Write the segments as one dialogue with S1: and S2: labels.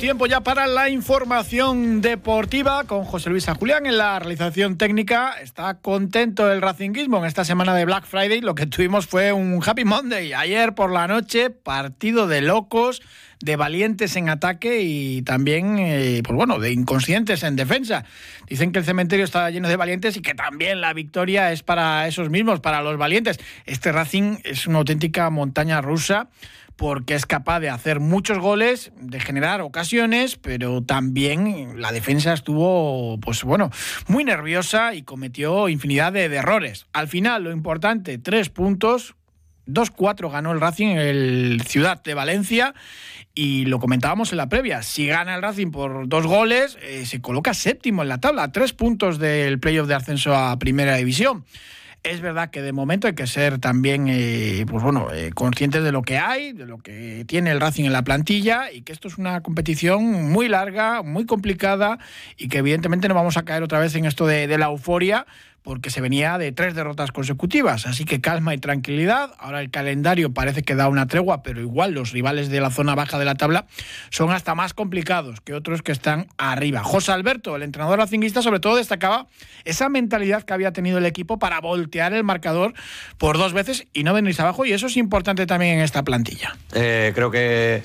S1: Tiempo ya para la información deportiva con José Luis Julián en la realización técnica. Está contento el Racingismo en esta semana de Black Friday. Lo que tuvimos fue un Happy Monday. Ayer por la noche, partido de locos de valientes en ataque y también, eh, pues bueno, de inconscientes en defensa. Dicen que el cementerio está lleno de valientes y que también la victoria es para esos mismos, para los valientes. Este Racing es una auténtica montaña rusa porque es capaz de hacer muchos goles, de generar ocasiones, pero también la defensa estuvo, pues bueno, muy nerviosa y cometió infinidad de, errores. Al final, lo importante, tres puntos, 2-4 ganó el Racing en el Ciudad de Valencia y lo comentábamos en la previa. Si gana el Racing por dos goles, eh, se coloca séptimo en la tabla, tres puntos del playoff de ascenso a Primera División. Es verdad que de momento hay que ser también, eh, pues bueno, eh, conscientes de lo que hay, de lo que tiene el Racing en la plantilla y que esto es una competición muy larga, muy complicada y que evidentemente no vamos a caer otra vez en esto de, de la euforia, porque se venía de tres derrotas consecutivas. Así que calma y tranquilidad. Ahora el calendario parece que da una tregua, pero igual los rivales de la zona baja de la tabla son hasta más complicados que otros que están arriba. José Alberto, el entrenador racinguista, sobre todo destacaba esa mentalidad que había tenido el equipo para voltear el marcador por dos veces y no venirse abajo. Y eso es importante también en esta plantilla.
S2: Eh, creo que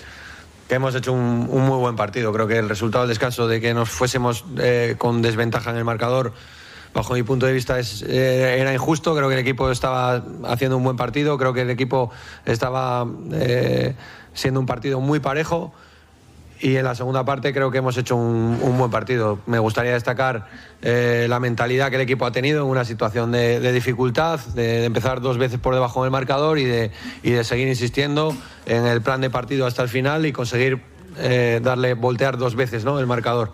S2: hemos hecho un, un, muy buen partido. Creo que el resultado del descanso de que nos fuésemos eh, con desventaja en el marcador bajo mi punto de vista es, eh, era injusto. Creo que el equipo estaba haciendo un buen partido, creo que el equipo estaba eh, siendo un partido muy parejo. Y en la segunda parte creo que hemos hecho un, buen partido. Me gustaría destacar eh, la mentalidad que el equipo ha tenido en una situación de, dificultad, de, de, empezar dos veces por debajo del marcador y de, y de seguir insistiendo en el plan de partido hasta el final y conseguir eh, darle voltear dos veces ¿no? el marcador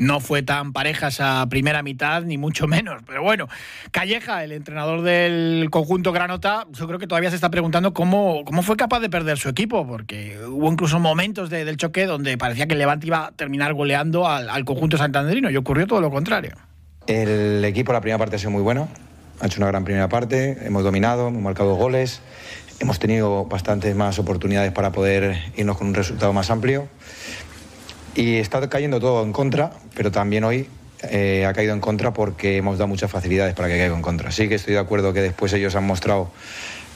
S1: no fue tan pareja esa primera mitad, ni mucho menos. Pero bueno, Calleja, el entrenador del conjunto Granota, yo creo que todavía se está preguntando cómo, cómo fue capaz de perder su equipo, porque hubo incluso momentos de, del choque donde parecía que el Levante iba a terminar goleando al, al conjunto santanderino y ocurrió todo lo contrario.
S3: El equipo la primera parte ha sido muy bueno, ha hecho una gran primera parte, hemos dominado, hemos marcado goles, hemos tenido bastantes más oportunidades para poder irnos con un resultado más amplio. Y está cayendo todo en contra, pero también hoy eh, ha caído en contra porque hemos dado muchas facilidades para que caiga en contra. Sí que estoy de acuerdo que después ellos han mostrado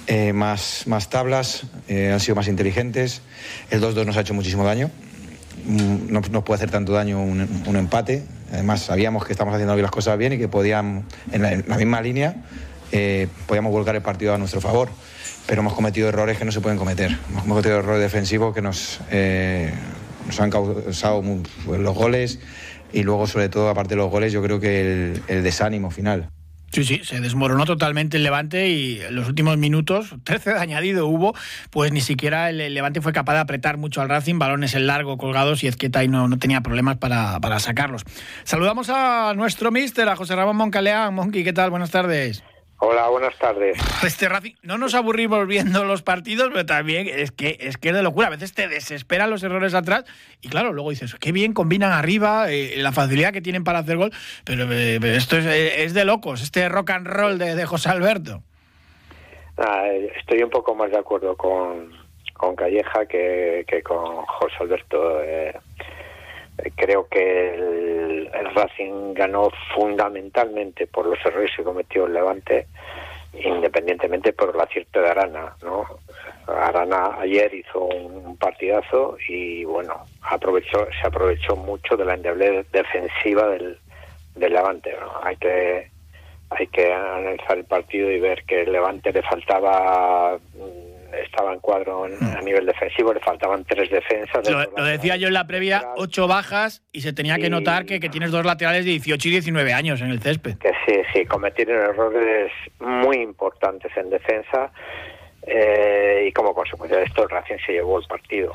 S3: eh, más, más tablas, eh, han sido más inteligentes. El 2-2 nos ha hecho muchísimo daño. Mm, No nos puede hacer tanto daño un, empate. Además, sabíamos que estamos haciendo las cosas bien y que podían, en la, en la misma línea, podíamos volcar el partido a nuestro favor. Pero hemos cometido errores que no se pueden cometer. Hemos cometido errores defensivos que nos, nos han causado los goles y luego, sobre todo, aparte de los goles, yo creo que el, el desánimo final.
S1: Sí, sí, se desmoronó totalmente el Levante y en los últimos minutos, 13 de añadido hubo, pues ni siquiera el Levante fue capaz de apretar mucho al Racing, balones en largo colgados y Ezqueta ahí no, no tenía problemas para, para sacarlos. Saludamos a nuestro mister, a José Ramón Moncaleán. Monqui, ¿qué tal? Buenas tardes.
S4: Hola, buenas tardes.
S1: Este Racing, no nos aburrimos viendo los partidos, pero también es que es que es de locura. A veces te desesperan los errores atrás y claro, luego dices, qué bien combinan arriba, eh, la facilidad que tienen para hacer gol, pero, eh, pero esto es, eh, es, de locos, este rock and roll de, de José Alberto.
S4: Ah, estoy un poco más de acuerdo con, con Calleja que, que con José Alberto. Eh, creo que el, Racing ganó fundamentalmente por los errores que cometió el Levante, independientemente por el acierto de Arana, ¿no? Arana ayer hizo un partidazo y bueno, aprovechó, se aprovechó mucho de la endeble defensiva del, del Levante, ¿no? Hay que hay que analizar el partido y ver que el Levante le faltaba estaba en cuadro en, a nivel defensivo, le faltaban tres defensas.
S1: Lo, lo decía yo en la previa, ocho bajas y se tenía que notar que, que, tienes dos laterales de 18 y 19 años en el césped.
S4: Que sí, sí, cometieron errores muy importantes en defensa eh, y como consecuencia de esto el Racing se llevó el partido.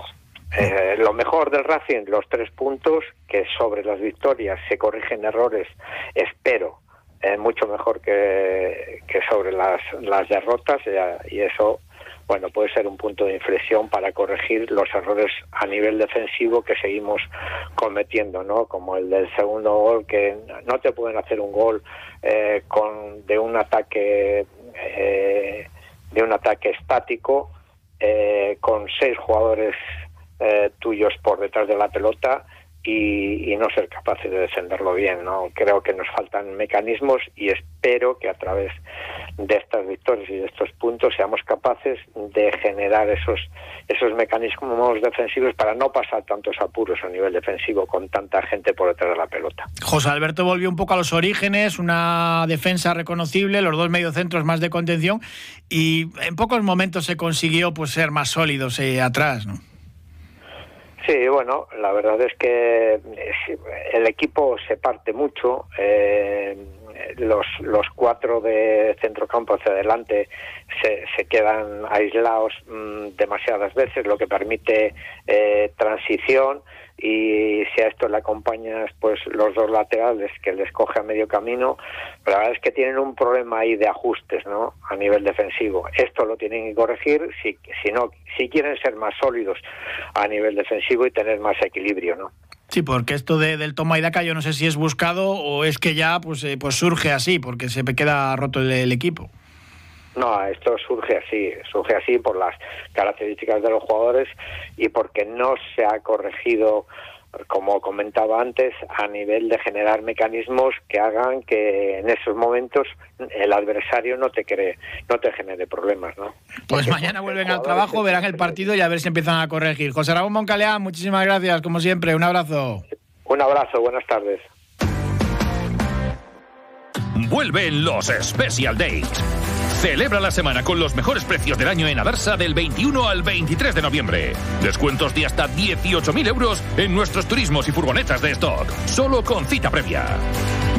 S4: Eh, lo mejor del Racing, los tres puntos, que sobre las victorias se corrigen errores, espero, eh, mucho mejor que, que sobre las, las derrotas y eso bueno, puede ser un punto de inflexión para corregir los errores a nivel defensivo que seguimos cometiendo, ¿no? Como el del segundo gol, que no te pueden hacer un gol eh, con de un ataque eh, de un ataque estático eh, con seis jugadores tuyos por detrás de la pelota y, no ser capaces de defenderlo bien. ¿no? Creo que nos faltan mecanismos y espero que a través de estas victorias y de estos puntos seamos capaces de generar esos, esos mecanismos defensivos para no pasar tantos apuros a nivel defensivo con tanta gente por detrás de la pelota.
S1: José Alberto volvió un poco a los orígenes, una defensa reconocible, los dos mediocentros más de contención y en pocos momentos se consiguió pues ser más sólidos eh, atrás. ¿no?
S4: Sí, bueno, la verdad es que el equipo se parte mucho. Eh, los, los cuatro de centrocampo hacia adelante se, se quedan aislados mm, demasiadas veces, lo que permite eh, transición y si a esto le acompañas pues los dos laterales que les coge a medio camino, la verdad es que tienen un problema ahí de ajustes, ¿no? A nivel defensivo. Esto lo tienen que corregir si, si no, si quieren ser más sólidos a nivel defensivo y tener más equilibrio, ¿no?
S1: Sí, porque esto de, del toma y daca yo no sé si es buscado o es que ya pues, eh, pues surge así, porque se queda roto el equipo.
S4: No, esto surge así, surge así por las características de los jugadores y porque no se ha corregido como comentaba antes, a nivel de generar mecanismos que hagan que en esos momentos el adversario no te cree, no te genere problemas, ¿no?
S1: Pues mañana vuelven al trabajo, verán el partido y a ver si empiezan a corregir. José Ramón Moncaleán, muchísimas gracias, como siempre, un abrazo.
S4: Un abrazo, buenas tardes.
S5: Vuelven los Special Days Celebra la semana con los mejores precios del año en Adarsa del 21 al 23 de noviembre. Descuentos de hasta 18.000 euros en nuestros turismos y furgonetas de stock. Solo con cita previa.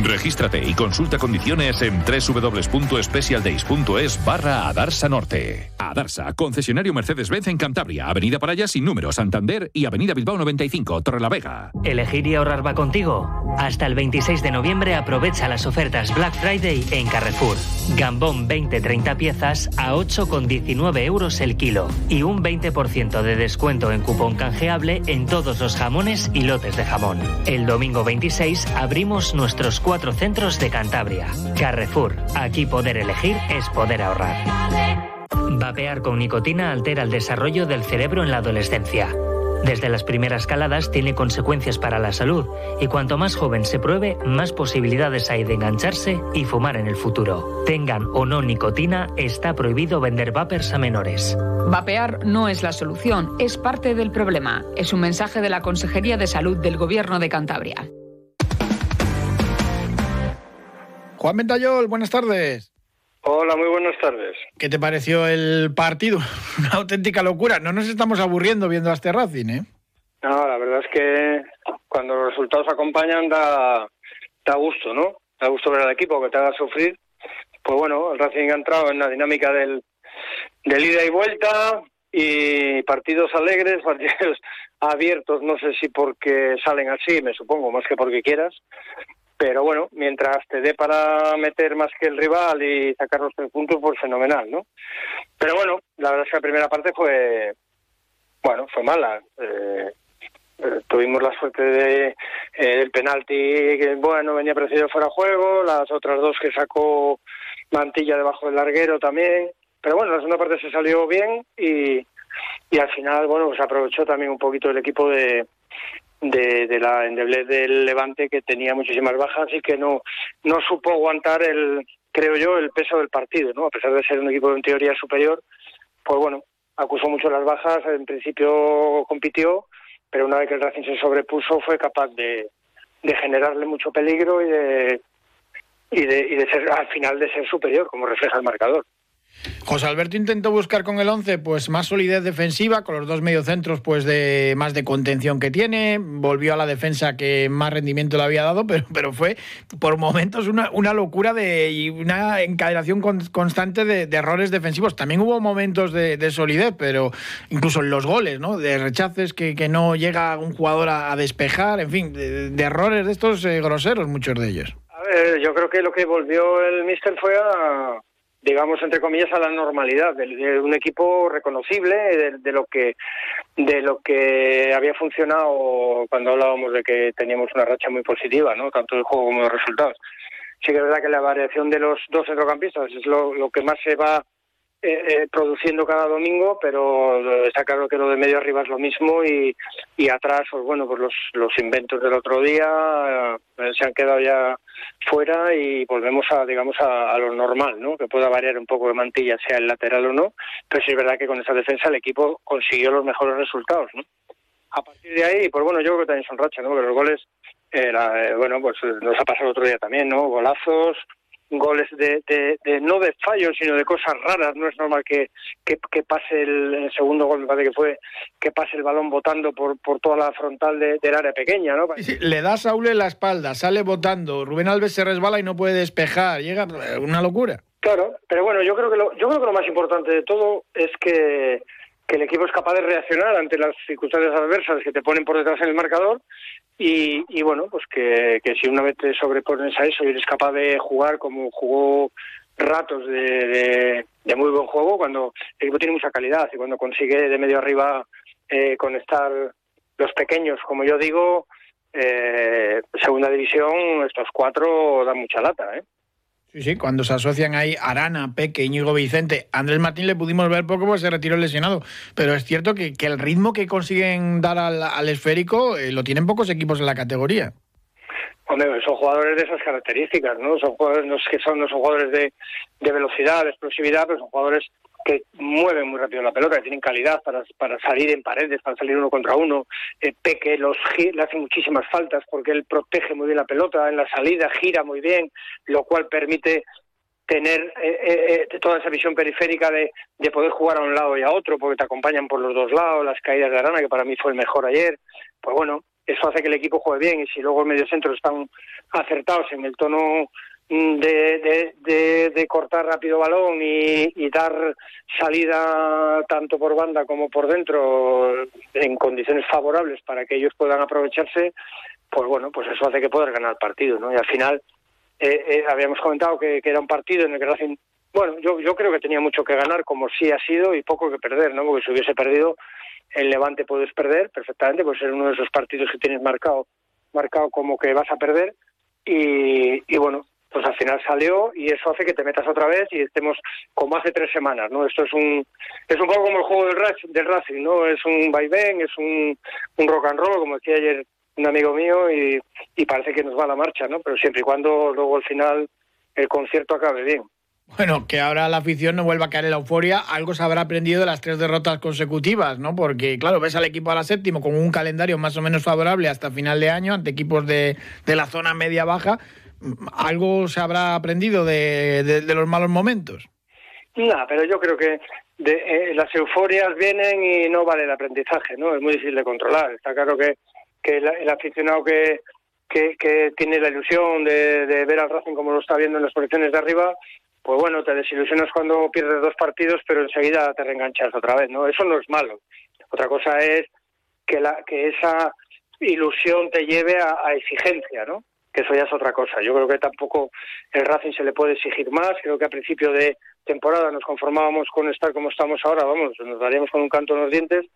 S5: Regístrate y consulta condiciones en www.specialdays.es barra Adarsa Norte. Adarsa, concesionario Mercedes-Benz en Cantabria, Avenida Paraya sin número, Santander y Avenida Bilbao 95, Torrelavega.
S6: ¿Elegir y ahorrar va contigo? Hasta el 26 de noviembre aprovecha las ofertas Black Friday en Carrefour. Gambón 20-30 piezas a 8,19 euros el kilo y un 20% de descuento en cupón canjeable en todos los jamones y lotes de jamón. El domingo 26 abrimos nuestros cuatro centros de Cantabria. Carrefour, aquí poder elegir es poder ahorrar. Vapear con nicotina altera el desarrollo del cerebro en la adolescencia. Desde las primeras caladas tiene consecuencias para la salud y cuanto más joven se pruebe, más posibilidades hay de engancharse y fumar en el futuro. Tengan o no nicotina, está prohibido vender vapers a menores.
S7: Vapear no es la solución, es parte del problema. Es un mensaje de la Consejería de Salud del Gobierno de Cantabria.
S1: Juan Ventayol, buenas tardes.
S8: Hola, muy buenas tardes.
S1: ¿Qué te pareció el partido? Una auténtica locura. No nos estamos aburriendo viendo a este Racing, ¿eh?
S8: No, la verdad es que cuando los resultados acompañan da, da gusto, ¿no? Da gusto ver al equipo que te haga sufrir. Pues bueno, el Racing ha entrado en la dinámica del, del ida y vuelta y partidos alegres, partidos abiertos, no sé si porque salen así, me supongo, más que porque quieras, pero bueno, mientras te dé para meter más que el rival y sacar los tres puntos, pues fenomenal, ¿no? Pero bueno, la verdad es que la primera parte fue, bueno, fue mala. Eh, eh, tuvimos la suerte de eh, el penalti que bueno venía precedido fuera de juego, las otras dos que sacó Mantilla debajo del larguero también, pero bueno, la segunda parte se salió bien y, y al final bueno se aprovechó también un poquito el equipo de, de, la endeblez del Levante que tenía muchísimas bajas y que no no supo aguantar el creo yo el peso del partido no a pesar de ser un equipo en teoría superior pues bueno acusó mucho las bajas en principio compitió pero una vez que el Racing se sobrepuso fue capaz de, de generarle mucho peligro y de y de, y de ser al final de ser superior como refleja el marcador
S1: José Alberto intentó buscar con el 11 pues más solidez defensiva, con los dos mediocentros pues de más de contención que tiene, volvió a la defensa que más rendimiento le había dado, pero, pero fue por momentos una, una locura de, y una encadenación constante de, errores defensivos. También hubo momentos de, solidez, pero incluso en los goles, ¿no? de rechaces que, que no llega un jugador a, despejar, en fin, de, errores de estos eh, groseros, muchos de ellos.
S8: A ver, yo creo que lo que volvió el Mister fue a digamos entre comillas a la normalidad de, un equipo reconocible de, lo que de lo que había funcionado cuando hablábamos de que teníamos una racha muy positiva no tanto el juego como los resultados. Sí que es verdad que la variación de los dos centrocampistas es lo, lo que más se va eh, eh, produciendo cada domingo, pero está claro que lo de medio arriba es lo mismo y, y atrás, pues bueno, pues los, los inventos del otro día eh, se han quedado ya fuera y volvemos a, digamos, a, lo normal, ¿no? Que pueda variar un poco de mantilla, sea el lateral o no, pero sí es verdad que con esa defensa el equipo consiguió los mejores resultados, ¿no? A partir de ahí, pues bueno, yo creo que también son rachas, ¿no? Porque los goles, eh, bueno, pues nos ha pasado el otro día también, ¿no? Golazos, goles de, de, no de fallos, sino de cosas raras. No es normal que, que, pase el, segundo gol, me parece que fue, que pase el balón botando por, por toda la frontal del área pequeña, ¿no?
S1: le da Saúl en la espalda, sale botando, Rubén Alves se resbala y no puede despejar, llega una locura.
S8: Claro, pero bueno, yo creo que lo, yo creo que lo más importante de todo es que que el equipo es capaz de reaccionar ante las circunstancias adversas que te ponen por detrás en el marcador y, y bueno, pues que, que, si una vez te sobrepones a eso y eres capaz de jugar como jugó ratos de, de, muy buen juego, cuando el equipo tiene mucha calidad y cuando consigue de medio arriba eh, conectar los pequeños, como yo digo, eh, segunda división, estos cuatro dan mucha lata, ¿eh?
S1: Sí, sí, cuando se asocian ahí Arana, Peque, Íñigo Vicente, Andrés Martín le pudimos ver poco porque se retiró lesionado, pero es cierto que, que el ritmo que consiguen dar al, esférico eh, lo tienen pocos equipos en la categoría.
S8: Hombre, son jugadores de esas características, ¿no? Son jugadores no que son, no son jugadores de, de velocidad, de explosividad, pero son jugadores que mueven muy rápido la pelota, que tienen calidad para, para salir en paredes, para salir uno contra uno. Eh, Peque los, le hace muchísimas faltas porque él protege muy bien la pelota en la salida, gira muy bien, lo cual permite tener eh, eh, toda esa visión periférica de, de poder jugar a un lado y a otro, porque te acompañan por los dos lados, las caídas de Arana, que para mí fue el mejor ayer. Pues bueno, eso hace que el equipo juegue bien y si luego el medio centro están acertados en el tono de, de, de, cortar rápido balón y, dar salida tanto por banda como por dentro en condiciones favorables para que ellos puedan aprovecharse, pues bueno, pues eso hace que puedas ganar el partido, ¿no? Y al final eh, eh, habíamos comentado que, era un partido en el que bueno, yo, yo creo que tenía mucho que ganar, como sí ha sido, y poco que perder, ¿no? Porque si hubiese perdido, el Levante puedes perder perfectamente, pues ser uno de esos partidos que tienes marcado, marcado como que vas a perder, y, y bueno, pues al final salió y eso hace que te metas otra vez y estemos como hace tres semanas, ¿no? Esto es un es un poco como el juego del, del Racing, ¿no? Es un vaivén, es un, un rock and roll, como decía ayer un amigo mío y, parece que nos va la marcha, ¿no? Pero siempre y cuando luego al final el concierto acabe bien.
S1: Bueno, que ahora la afición no vuelva a caer en la euforia, algo se habrá aprendido de las tres derrotas consecutivas, ¿no? Porque, claro, ves al equipo a la séptimo con un calendario más o menos favorable hasta final de año ante equipos de, de la zona media-baja, ¿Algo se habrá aprendido de, los malos momentos?
S8: No, pero yo creo que eh, las euforias vienen y no vale el aprendizaje, ¿no? Es muy difícil de controlar. Está claro que, el, aficionado que, tiene la ilusión de, ver al Racing como lo está viendo en las posiciones de arriba, pues bueno, te desilusionas cuando pierdes dos partidos, pero enseguida te reenganchas otra vez, ¿no? Eso no es malo. Otra cosa es que, la, que esa ilusión te lleve a exigencia, ¿no? Que eso ya es otra cosa. Yo creo que tampoco el Racing se le puede exigir más. Creo que a principio de temporada nos conformábamos con estar como estamos ahora, vamos, nos daríamos con un canto en los dientes.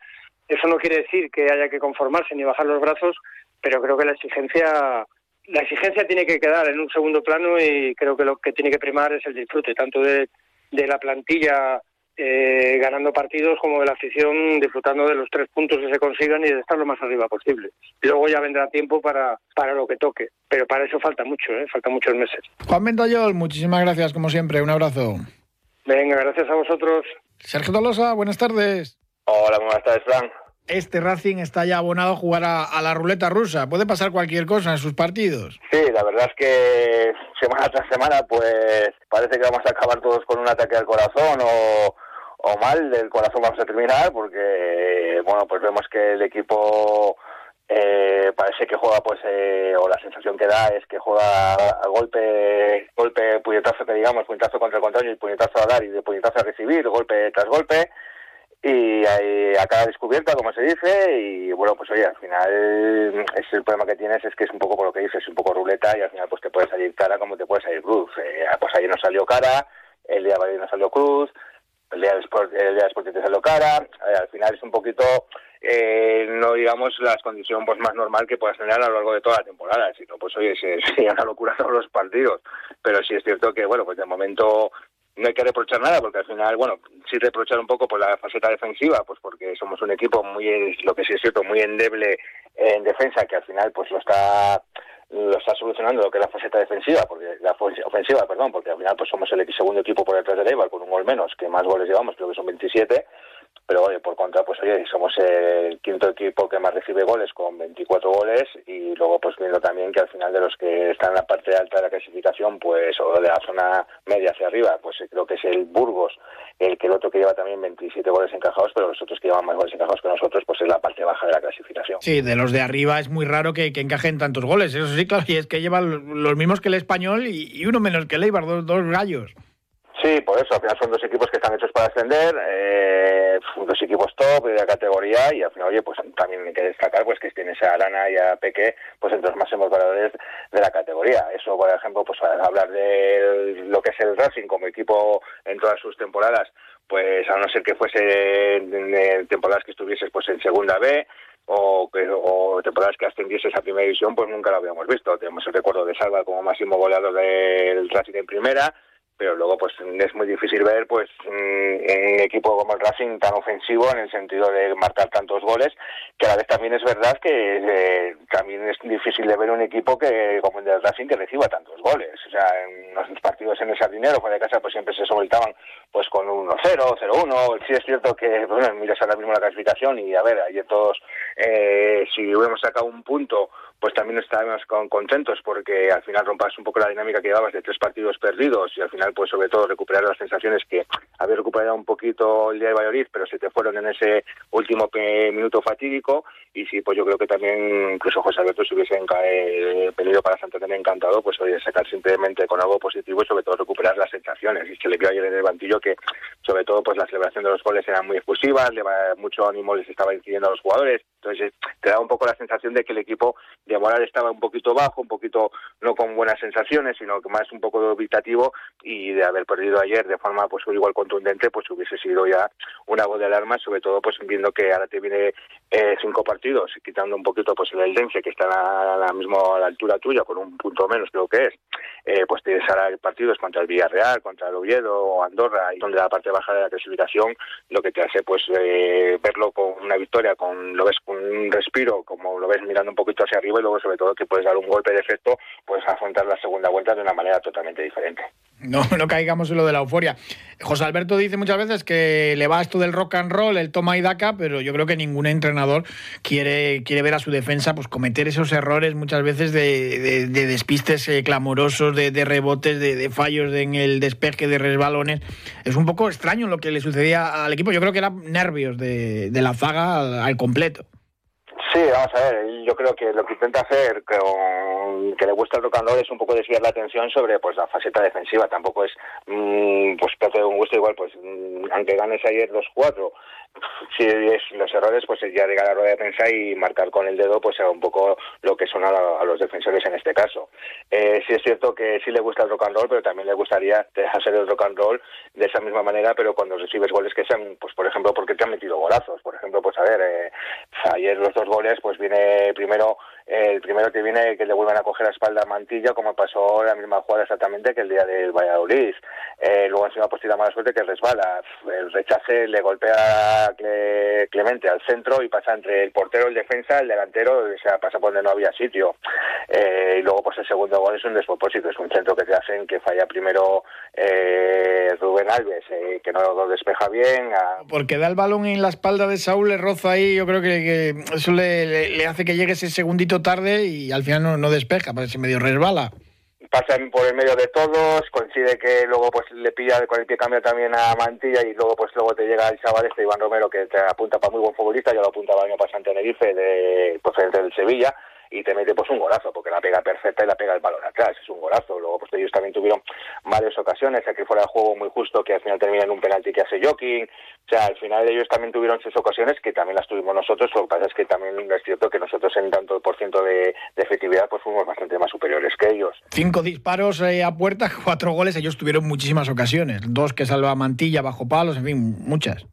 S8: Eso no quiere decir que haya que conformarse ni bajar los brazos, pero creo que la exigencia la exigencia tiene que quedar en un segundo plano y creo que lo que tiene que primar es el disfrute tanto de, de la plantilla eh, ganando partidos como de la afición disfrutando de los tres puntos que se consigan y de estar lo más arriba posible. Luego ya vendrá tiempo para, para lo que toque, pero para eso falta mucho, ¿eh? falta muchos meses.
S1: Juan Ventayol, muchísimas gracias como siempre, un abrazo.
S8: Venga, gracias a vosotros.
S1: Sergio Tolosa, buenas tardes.
S9: Hola, buenas tardes, Frank.
S1: Este Racing está ya abonado a jugar a, la ruleta rusa. Puede pasar cualquier cosa en sus partidos.
S9: Sí, la verdad es que semana tras semana, pues parece que vamos a acabar todos con un ataque al corazón o, o mal del corazón vamos a terminar porque bueno pues vemos que el equipo eh, parece que juega pues eh, o la sensación que da es que juega a golpe golpe puñetazo que digamos puñetazo contra el contrario y puñetazo a dar y de puñetazo a recibir golpe tras golpe. Y ahí a cada descubierta como se dice y bueno pues oye al final es el problema que tienes es que es un poco por lo que dices es un poco ruleta y al final pues te puede salir cara como te puede salir cruz. Eh, pues ayer nos salió cara el día de Valladolid no salió Cruz, el día del Sport, el día del salió Cara, eh, al final es un poquito eh, no digamos las condiciones pues, más normal que puedas tener a lo largo de toda la temporada, sino pues oye, sería una locura todos los partidos, pero sí es cierto que bueno, pues de momento no hay que reprochar nada porque al final, bueno, sí reprochar un poco por la faceta defensiva, pues porque somos un equipo muy, lo que sí es cierto, muy endeble en defensa, que al final pues lo está lo está solucionando lo que es la faceta defensiva, porque la ofensiva, perdón, porque al final pues somos el segundo equipo por detrás de Eibar con un gol menos, que más goles llevamos, creo que son 27, pero oye, por contra, pues oye, somos el quinto equipo que más recibe goles con 24 goles y luego pues viendo también que al final de los que están en la parte alta de la clasificación, pues o de la zona media hacia arriba, pues creo que es el Burgos, el que el otro que lleva también 27 goles encajados, pero los otros que llevan más goles encajados que nosotros, pues es la parte baja de la clasificación.
S1: Sí, de los de arriba es muy raro que, encajen tantos goles, eso sí, claro, y es que llevan los mismos que el español y, uno menos que el Eibar, dos gallos.
S9: Sí, por eso, al final son dos equipos que están hechos para ascender, eh, dos equipos top de la categoría y al final, oye, pues también hay que destacar pues que tienes a Arana y a Peque pues entre los máximos valores de la categoría. Eso, por ejemplo, pues hablar de lo que es el Racing como equipo en todas sus temporadas, pues a no ser que fuese temporadas que estuvieses pues en segunda B, o, o temporadas que ascendieses a primera división, pues nunca lo habíamos visto. Tenemos el recuerdo de Salva como máximo goleador del Racing en primera, pero luego pues es muy difícil ver pues mm, un equipo como el Racing tan ofensivo en el sentido de marcar tantos goles que a la vez también es verdad que eh, también es difícil de ver un equipo que como el del Racing que reciba tantos goles. O sea en los partidos en el Sardinero fuera de casa pues siempre se soltaban pues con 1-0 0-1 sí es cierto que bueno miras ahora mismo la clasificación y a ver ayer todos eh, si hubiéramos sacado un punto pues también estábamos contentos porque al final rompas un poco la dinámica que llevabas de tres partidos perdidos y al final pues sobre todo recuperar las sensaciones que había recuperado un poquito el día de Valladolid pero se te fueron en ese último minuto fatídico. Y sí pues yo creo que también incluso José Alberto si hubiese eh, venido para Santander encantado pues oye sacar simplemente con algo positivo y sobre todo recuperar las sensaciones. Y se le vio ayer en el banquillo que sobre todo pues la celebración de los goles era muy exclusiva, mucho ánimo les estaba incidiendo a los jugadores. Entonces te da un poco la sensación de que el equipo de moral estaba un poquito bajo, un poquito no con buenas sensaciones, sino que más un poco dubitativo y de haber perdido ayer de forma pues igual contundente, pues hubiese sido ya una voz de alarma, sobre todo pues viendo que ahora te viene eh, cinco partidos, quitando un poquito pues el Eldense que está a la, misma altura tuya con un punto menos creo que es, eh, pues tienes ahora partidos contra el Villarreal, contra el Oviedo o Andorra y donde la parte baja de la clasificación lo que te hace pues eh, verlo con una victoria, con lo ves con un respiro, como lo ves mirando un poquito hacia arriba luego sobre todo que puedes dar un golpe de efecto, puedes afrontar la segunda vuelta de una manera totalmente diferente.
S1: No, no caigamos en lo de la euforia. José Alberto dice muchas veces que le va esto del rock and roll, el toma y daca, pero yo creo que ningún entrenador quiere, quiere ver a su defensa pues cometer esos errores muchas veces de, despistes eh, clamorosos, de, rebotes, de, fallos en el despeje, de resbalones. Es un poco extraño lo que le sucedía al equipo. Yo creo que eran nervios de, la zaga al completo.
S9: Sí, vamos a ver, yo creo que lo que intenta hacer con que le gusta el rock es un poco desviar la atención sobre pues la faceta defensiva, tampoco es mmm, pues de un gusto. Igual, pues mm, aunque ganes ayer los cuatro, si es los errores, pues ya llegar a la rueda de prensa y marcar con el dedo pues un poco lo que son a, los defensores en este caso. Eh, sí es cierto que sí le gusta el rock and roll, pero también le gustaría hacer el rock and roll de esa misma manera, pero cuando recibes goles que sean, pues por ejemplo, porque te han metido golazos. Por ejemplo, pues a ver, eh, ayer los dos goles, pues viene primero el primero que viene que le vuelvan a coger la espalda a Mantilla, como pasó la misma jugada exactamente que el día del Valladolid. Eh, luego encima pues tira mala suerte que resbala. El rechace le golpea a Clemente al centro y pasa entre el portero, el defensa, el delantero, o sea, pasa por donde no había sitio. Eh, y luego pues el segundo gol es un despropósito, es un centro que te hacen que falla primero eh, Rubén Alves, eh, que no lo despeja bien.
S1: Porque da el balón en la espalda de Saúl, le roza ahí, yo creo que, eso le, le hace que llegue ese segundito tarde y al final no, no despeja, parece medio resbala.
S9: Pasa por el medio de todos, coincide que luego pues le pilla con el pie cambia también a Mantilla y luego pues luego te llega el chaval este Iván Romero que te apunta para muy buen futbolista, ya lo apuntaba el año pasado en Tenerife de procedente del Sevilla y te mete pues un golazo, porque la pega perfecta y la pega el balón atrás, es un golazo. Luego pues ellos también tuvieron varias ocasiones, aquí fuera de juego muy justo, que al final termina en un penalti que hace Joking, o sea, al final ellos también tuvieron sus ocasiones que también las tuvimos nosotros, lo que pasa es que también es cierto que nosotros en tanto por ciento de, efectividad pues fuimos bastante más superiores que ellos.
S1: Cinco disparos eh, a puerta, cuatro goles, ellos tuvieron muchísimas ocasiones, dos que salva Mantilla bajo palos, en fin, muchas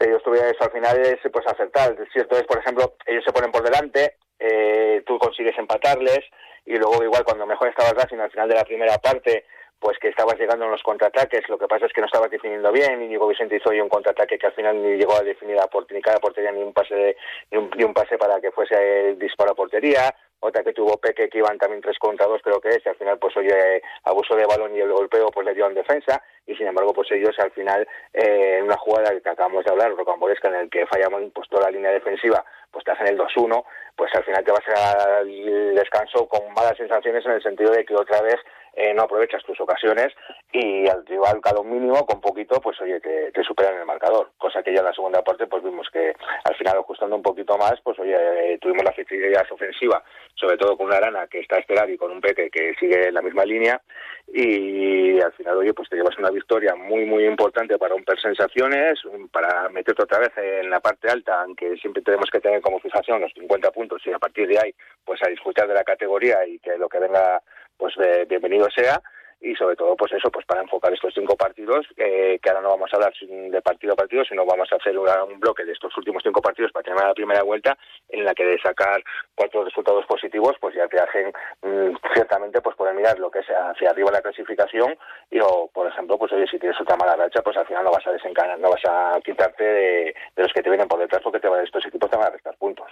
S9: ellos tuvieron eso al final es pues acertar. Cierto es, por ejemplo, ellos se ponen por delante, eh, tú consigues empatarles y luego igual cuando mejor estaba Racing al final de la primera parte pues que estabas llegando en los contraataques, lo que pasa es que no estabas definiendo bien y Diego Vicente hizo hoy un contraataque que al final ni llegó a definir a ni cada portería ni un pase ni, un, pase para que fuese el disparo a portería, otra que tuvo Peque que iban también tres contra dos creo que es, y al final pues oye abuso de balón y el golpeo pues le dio en defensa. Y sin embargo pues ellos al final eh, en una jugada que acabamos de hablar, rocambolesca en el que fallamos pues toda la línea defensiva pues te hacen el 2-1 pues al final te vas al descanso con malas sensaciones en el sentido de que otra vez eh, no aprovechas tus ocasiones y al rival cada un mínimo con poquito pues oye te, superan el marcador. Cosa que ya en la segunda parte pues vimos que al final ajustando un poquito más pues oye eh, tuvimos la efectividad ofensiva sobre todo con una Arana que está a esperar y con un Peque que sigue en la misma línea. Y al final oye pues te llevas una victoria muy muy importante para romper sensaciones para meterte otra vez en la parte alta aunque siempre tenemos que tener como fijación los 50 puntos y a partir de ahí pues a disfrutar de la categoría y que lo que venga pues bienvenido sea. Y sobre todo pues eso pues para enfocar estos cinco partidos que ahora no vamos a hablar de partido a partido sino vamos a hacer un bloque de estos últimos cinco partidos para tener la primera vuelta en la que de sacar cuatro resultados positivos pues ya te hacen mm, ciertamente pues poder mirar lo que es hacia arriba la clasificación. Y o por ejemplo pues oye si tienes otra mala racha pues al final no vas a desencanar no vas a quitarte de, los que te vienen por detrás porque te van, estos equipos te van a restar puntos.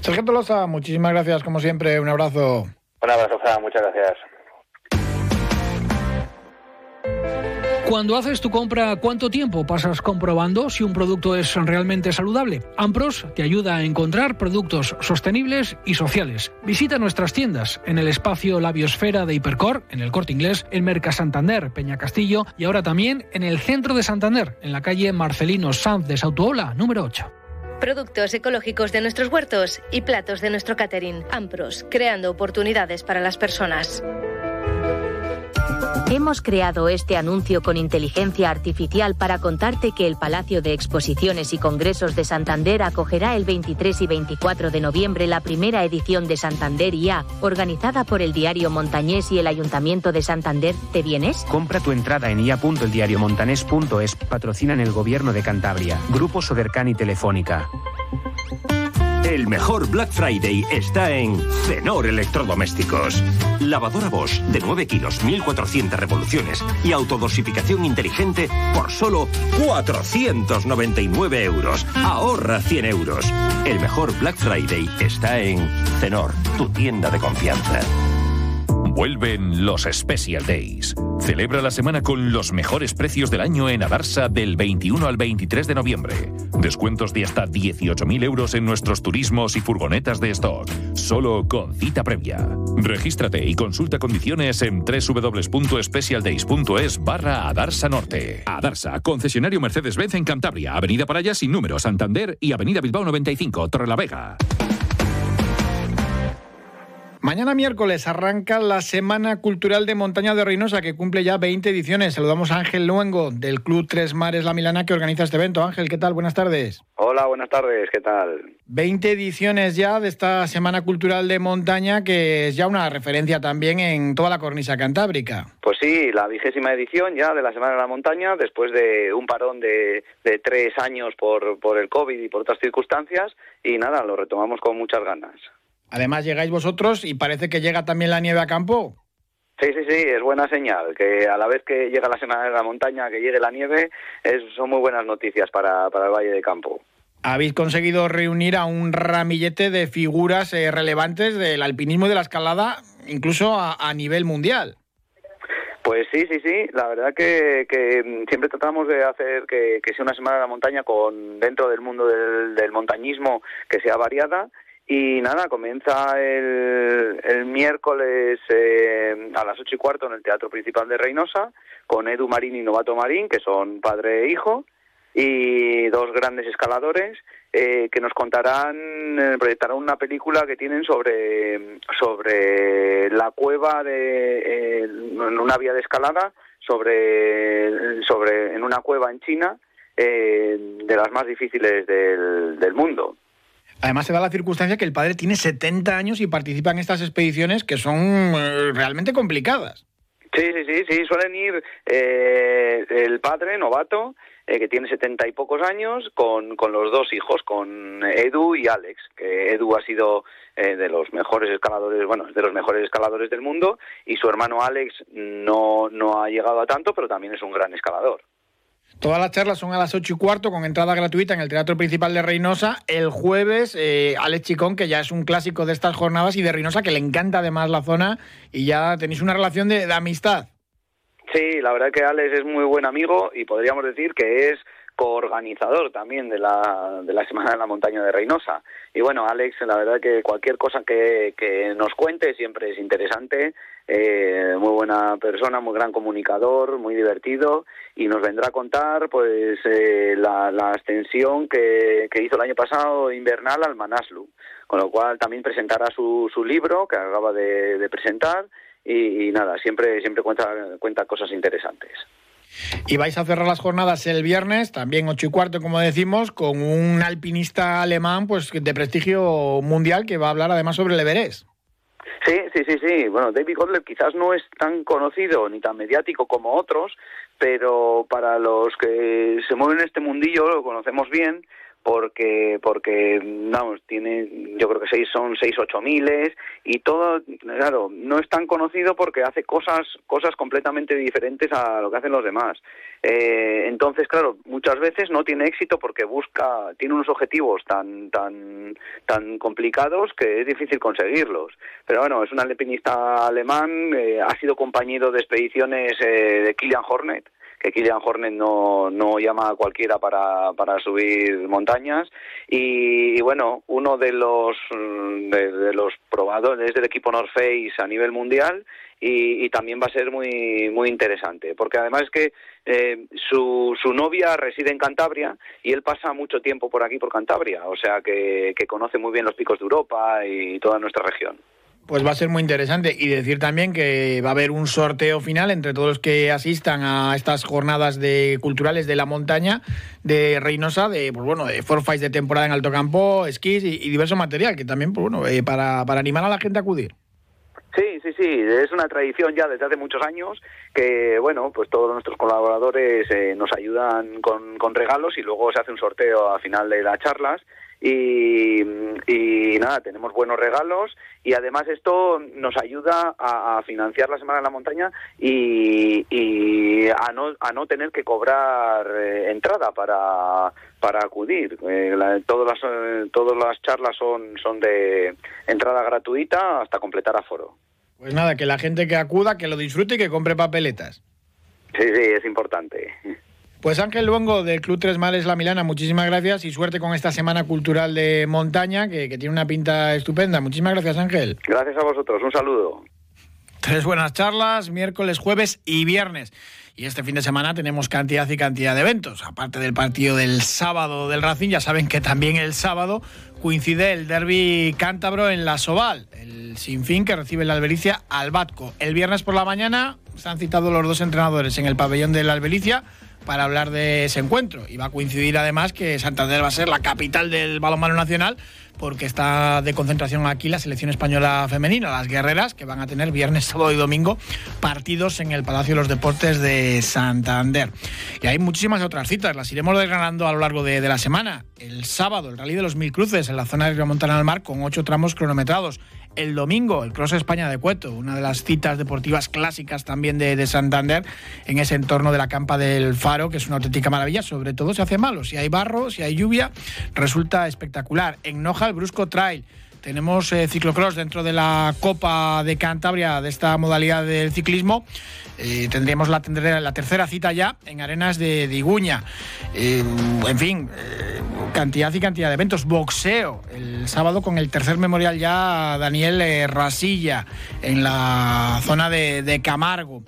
S1: Sargento Loza, muchísimas gracias como siempre un abrazo
S9: un abrazo, Fran, muchas gracias.
S10: Cuando haces tu compra, ¿cuánto tiempo pasas comprobando si un producto es realmente saludable? Ampros te ayuda a encontrar productos sostenibles y sociales. Visita nuestras tiendas en el espacio Labiosfera de Hipercor, en el Corte Inglés, en Merca Santander, Peña Castillo y ahora también en el centro de Santander, en la calle Marcelino Sanz de Sautuola, número 8
S11: productos ecológicos de nuestros huertos y platos de nuestro catering. Ampros, creando oportunidades para las personas.
S12: Hemos creado este anuncio con inteligencia artificial para contarte que el Palacio de Exposiciones y Congresos de Santander acogerá el 23 y 24 de noviembre la primera edición de Santander IA, organizada por el diario Montañés y el Ayuntamiento de Santander. ¿Te vienes?
S13: Compra tu entrada en ia.eldiariomontanés.es. Patrocinan el Gobierno de Cantabria, Grupo Sodercan y Telefónica.
S14: El mejor Black Friday está en Cenor Electrodomésticos. Lavadora Bosch de 9 kilos, 1400 revoluciones y autodosificación inteligente por solo 499 euros. Ahorra 100 euros. El mejor Black Friday está en Cenor, tu tienda de confianza.
S5: Vuelven los Special Days. Celebra la semana con los mejores precios del año en Adarsa del 21 al 23 de noviembre. Descuentos de hasta 18.000 euros en nuestros turismos y furgonetas de stock. Solo con cita previa. Regístrate y consulta condiciones en www.specialdays.es barra Adarsa Norte. Adarsa, concesionario Mercedes-Benz en Cantabria, Avenida Paraya sin número Santander y Avenida Bilbao 95, Torrelavega.
S1: Mañana miércoles arranca la Semana Cultural de Montaña de Reynosa, que cumple ya 20 ediciones. Saludamos a Ángel Luengo, del Club Tres Mares La Milana, que organiza este evento. Ángel, ¿qué tal? Buenas tardes.
S15: Hola, buenas tardes, ¿qué tal?
S1: 20 ediciones ya de esta Semana Cultural de Montaña, que es ya una referencia también en toda la cornisa cantábrica.
S15: Pues sí, la vigésima edición ya de la Semana de la Montaña, después de un parón de, de tres años por, por el COVID y por otras circunstancias, y nada, lo retomamos con muchas ganas.
S1: Además llegáis vosotros y parece que llega también la nieve a campo.
S15: Sí, sí, sí, es buena señal, que a la vez que llega la Semana de la Montaña, que llegue la nieve, es, son muy buenas noticias para, para el Valle de Campo.
S1: Habéis conseguido reunir a un ramillete de figuras eh, relevantes del alpinismo y de la escalada, incluso a, nivel mundial.
S15: Pues sí, sí, sí. La verdad que, que siempre tratamos de hacer que, sea una semana de la montaña con dentro del mundo del, del montañismo que sea variada y nada, comienza el, miércoles eh, a las ocho y cuarto en el Teatro Principal de Reynosa con Edu Marín y Novato Marín, que son padre e hijo. y dos grandes escaladores eh, que nos contarán, eh, proyectarán una película que tienen sobre, sobre la cueva de en una vía de escalada sobre, sobre en una cueva en China de las más difíciles del, del mundo.
S1: Además se da la circunstancia que el padre tiene 70 años y participa en estas expediciones que son realmente complicadas.
S15: Sí, sí, sí, sí, suelen ir eh, el padre novato, eh, que tiene setenta y pocos años, con, con los dos hijos, con Edu y Alex, que Edu ha sido eh, de los mejores escaladores, bueno, de los mejores escaladores del mundo, y su hermano Alex no, no ha llegado a tanto, pero también es un gran escalador.
S1: Todas las charlas son a las ocho y cuarto con entrada gratuita en el Teatro Principal de Reynosa. El jueves, eh, Alex Chicón, que ya es un clásico de estas jornadas y de Reynosa, que le encanta además la zona y ya tenéis una relación de, de amistad.
S15: Sí, la verdad que Alex es muy buen amigo y podríamos decir que es coorganizador también de la, de la Semana de la Montaña de Reynosa. Y bueno, Alex, la verdad que cualquier cosa que, que nos cuente siempre es interesante, eh, muy buena persona, muy gran comunicador, muy divertido y nos vendrá a contar pues eh, la, la, extensión que, hizo el año pasado invernal al Manaslu, con lo cual también presentará su, libro que acaba de, presentar y, y, nada, siempre, siempre cuenta, cuenta cosas interesantes.
S1: Y vais a cerrar las jornadas el viernes, también ocho y cuarto, como decimos, con un alpinista alemán pues de prestigio mundial que va a hablar además sobre el Everest.
S15: Sí, sí, sí, sí. Bueno, David Gottlieb quizás no es tan conocido ni tan mediático como otros, pero para los que se mueven en este mundillo lo conocemos bien porque porque vamos tiene yo creo que seis son seis ocho miles y todo claro no es tan conocido porque hace cosas cosas completamente diferentes a lo que hacen los demás. Eh, entonces claro muchas veces no tiene éxito porque busca tiene unos objetivos tan tan tan complicados que es difícil conseguirlos. Pero bueno es un alpinista alemán eh, ha sido compañero de expediciones eh, de Kilian Hornet que Kilian Hornet no, no llama a cualquiera para, para subir montañas y, y bueno, uno de los de, de, los probadores del equipo North Face a nivel mundial y, y, también va a ser muy muy interesante porque además es que eh, su, su novia reside en Cantabria y él pasa mucho tiempo por aquí por Cantabria, o sea que, que conoce muy bien los picos de Europa y toda nuestra región.
S1: Pues va a ser muy interesante y decir también que va a haber un sorteo final entre todos los que asistan a estas jornadas de culturales de la montaña de Reynosa, de pues bueno, de forfais de temporada en alto campo, esquís y, y diverso material que también pues bueno, eh, para, para animar a la gente a acudir.
S15: Sí, sí, sí, es una tradición ya desde hace muchos años que, bueno, pues todos nuestros colaboradores eh, nos ayudan con, con regalos y luego se hace un sorteo a final de las charlas y, y, nada, tenemos buenos regalos y además esto nos ayuda a, a financiar la Semana de la Montaña y, y a, no, a no tener que cobrar eh, entrada para, para acudir. Eh, la, todas, las, eh, todas las charlas son, son de entrada gratuita hasta completar aforo.
S1: Pues nada, que la gente que acuda, que lo disfrute y que compre papeletas.
S15: Sí, sí, es importante.
S1: Pues Ángel Luengo del Club Tres Mares La Milana, muchísimas gracias y suerte con esta Semana Cultural de Montaña, que, que, tiene una pinta estupenda. Muchísimas gracias, Ángel.
S15: Gracias a vosotros, un saludo.
S1: Tres buenas charlas, miércoles, jueves y viernes. Y este fin de semana tenemos cantidad y cantidad de eventos. Aparte del partido del sábado del Racing, ya saben que también el sábado coincide el derby cántabro en la Soval, el sinfín que recibe la Albericia al Batco. El viernes por la mañana están citados los dos entrenadores en el pabellón de la Albericia para hablar de ese encuentro. Y va a coincidir además que Santander va a ser la capital del balonmano nacional porque está de concentración aquí la selección española femenina, las guerreras, que van a tener viernes, sábado y domingo partidos en el Palacio de los Deportes de Santander. Y hay muchísimas otras citas, las iremos desgranando a lo largo de, la semana. El sábado, el Rally de los Mil Cruces en la zona de Montana al Mar con ocho tramos cronometrados el domingo, el Cross España de Cueto, una de las citas deportivas clásicas también de, de, Santander, en ese entorno de la campa del Faro, que es una auténtica maravilla, sobre todo si hace malo, si hay barro, si hay lluvia, resulta espectacular. En Noja, el Brusco Trail. Tenemos eh, ciclocross dentro de la Copa de Cantabria de esta modalidad del ciclismo. Eh, tendríamos la, tercera cita ya en Arenas de, de Iguña. Eh, en fin, cantidad y cantidad de eventos. Boxeo, el sábado con el tercer memorial ya Daniel Rasilla en la zona de Camargo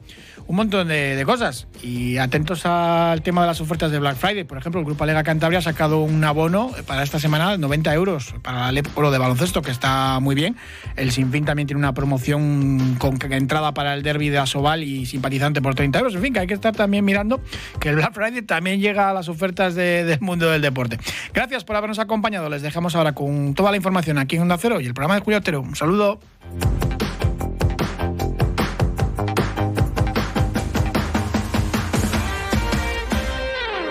S1: un montón de, cosas. Y atentos al tema de las ofertas de Black Friday. Por ejemplo, el Grupo Alega Cantabria ha sacado un abono para esta semana de 90 euros para el Polo de baloncesto, que está muy bien. El Sinfín también tiene una promoción con entrada para el derby de Asobal y simpatizante por 30 euros. En fin, que hay que estar también mirando que el Black Friday también llega a las ofertas del mundo del deporte. Gracias por habernos acompañado. Les dejamos ahora con toda la información aquí en Onda Cero y el programa de Julio Otero. Un saludo.